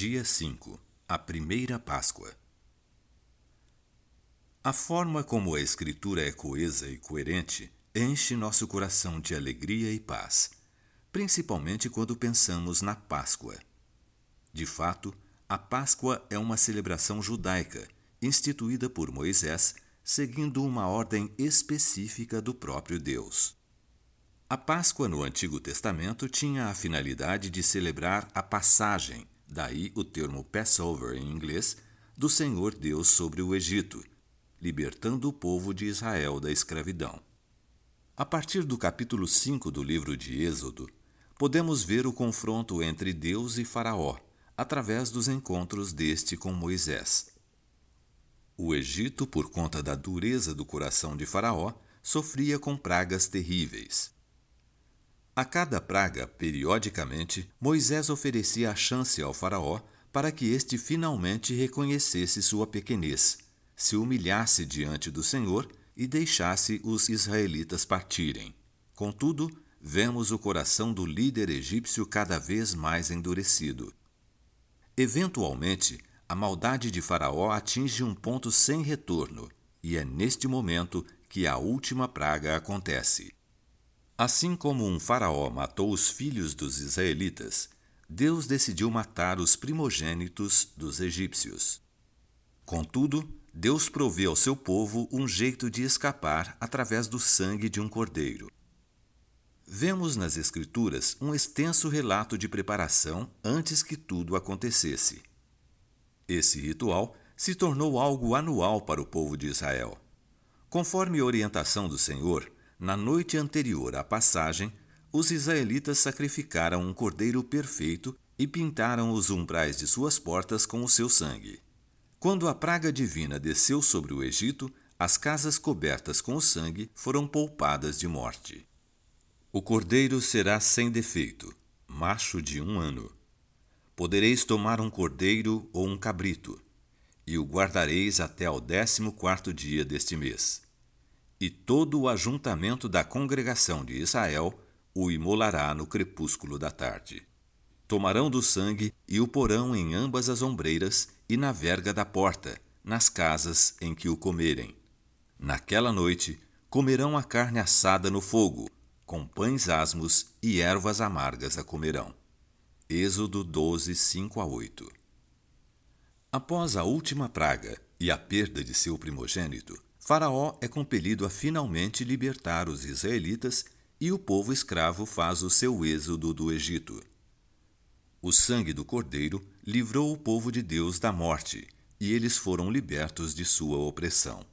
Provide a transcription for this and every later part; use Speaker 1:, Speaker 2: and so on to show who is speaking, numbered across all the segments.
Speaker 1: Dia 5 A Primeira Páscoa A forma como a Escritura é coesa e coerente enche nosso coração de alegria e paz, principalmente quando pensamos na Páscoa. De fato, a Páscoa é uma celebração judaica instituída por Moisés, seguindo uma ordem específica do próprio Deus. A Páscoa no Antigo Testamento tinha a finalidade de celebrar a passagem daí o termo Passover em inglês, do Senhor Deus sobre o Egito, libertando o povo de Israel da escravidão. A partir do capítulo 5 do livro de Êxodo, podemos ver o confronto entre Deus e Faraó, através dos encontros deste com Moisés. O Egito, por conta da dureza do coração de Faraó, sofria com pragas terríveis. A cada praga, periodicamente, Moisés oferecia a chance ao Faraó para que este finalmente reconhecesse sua pequenez, se humilhasse diante do Senhor e deixasse os israelitas partirem. Contudo, vemos o coração do líder egípcio cada vez mais endurecido. Eventualmente, a maldade de Faraó atinge um ponto sem retorno, e é neste momento que a última praga acontece. Assim como um faraó matou os filhos dos israelitas, Deus decidiu matar os primogênitos dos egípcios. Contudo, Deus provê ao seu povo um jeito de escapar através do sangue de um cordeiro. Vemos nas Escrituras um extenso relato de preparação antes que tudo acontecesse. Esse ritual se tornou algo anual para o povo de Israel. Conforme orientação do Senhor, na noite anterior à passagem, os israelitas sacrificaram um cordeiro perfeito e pintaram os umbrais de suas portas com o seu sangue. Quando a praga divina desceu sobre o Egito, as casas cobertas com o sangue foram poupadas de morte. O cordeiro será sem defeito, macho de um ano. Podereis tomar um cordeiro ou um cabrito, e o guardareis até o décimo quarto dia deste mês e todo o ajuntamento da congregação de Israel o imolará no crepúsculo da tarde. Tomarão do sangue e o porão em ambas as ombreiras e na verga da porta, nas casas em que o comerem. Naquela noite comerão a carne assada no fogo, com pães asmos e ervas amargas a comerão. Êxodo 12, 5 a 8 Após a última praga e a perda de seu primogênito, Faraó é compelido a finalmente libertar os israelitas e o povo escravo faz o seu êxodo do Egito. O sangue do cordeiro livrou o povo de Deus da morte e eles foram libertos de sua opressão.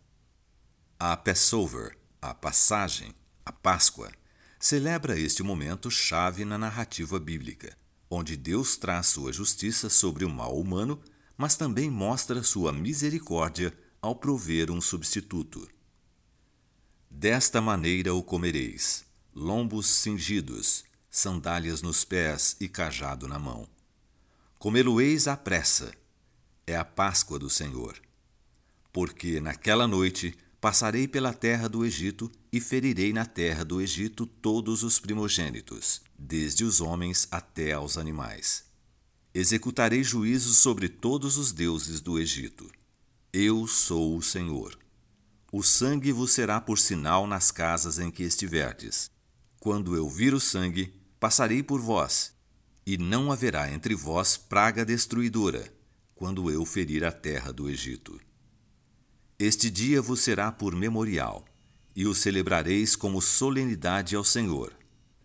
Speaker 1: A Passover, a passagem, a Páscoa, celebra este momento chave na narrativa bíblica, onde Deus traz sua justiça sobre o mal humano, mas também mostra sua misericórdia ao prover um substituto. Desta maneira o comereis: lombos cingidos, sandálias nos pés e cajado na mão. Comê-lo-eis à pressa. É a Páscoa do Senhor. Porque naquela noite passarei pela terra do Egito e ferirei na terra do Egito todos os primogênitos, desde os homens até aos animais. Executarei juízos sobre todos os deuses do Egito. Eu sou o Senhor. O sangue vos será por sinal nas casas em que estiverdes. Quando eu vir o sangue, passarei por vós, e não haverá entre vós praga destruidora, quando eu ferir a terra do Egito. Este dia vos será por memorial, e o celebrareis como solenidade ao Senhor.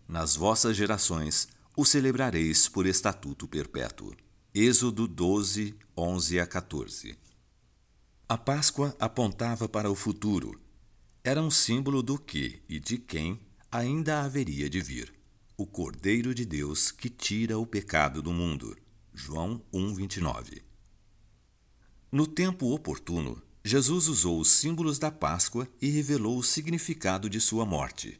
Speaker 1: Nas vossas gerações o celebrareis por estatuto perpétuo. Êxodo 12, 11 a 14 a Páscoa apontava para o futuro. Era um símbolo do que e de quem ainda haveria de vir: o Cordeiro de Deus que tira o pecado do mundo. João 1:29. No tempo oportuno, Jesus usou os símbolos da Páscoa e revelou o significado de sua morte.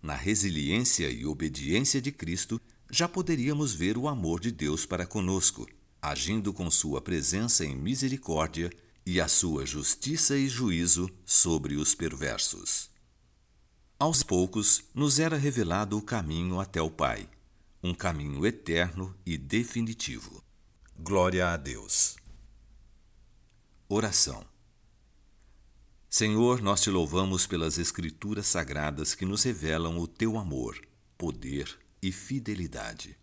Speaker 1: Na resiliência e obediência de Cristo, já poderíamos ver o amor de Deus para conosco, agindo com sua presença em misericórdia e a sua justiça e juízo sobre os perversos. Aos poucos nos era revelado o caminho até o Pai, um caminho eterno e definitivo. Glória a Deus. Oração. Senhor, nós te louvamos pelas Escrituras sagradas que nos revelam o teu amor, poder e fidelidade.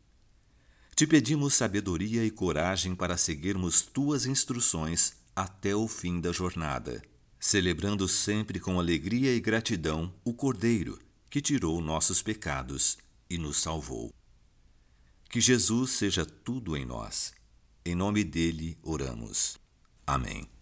Speaker 1: Te pedimos sabedoria e coragem para seguirmos tuas instruções até o fim da jornada, celebrando sempre com alegria e gratidão o Cordeiro que tirou nossos pecados e nos salvou. Que Jesus seja tudo em nós. Em nome dele oramos. Amém.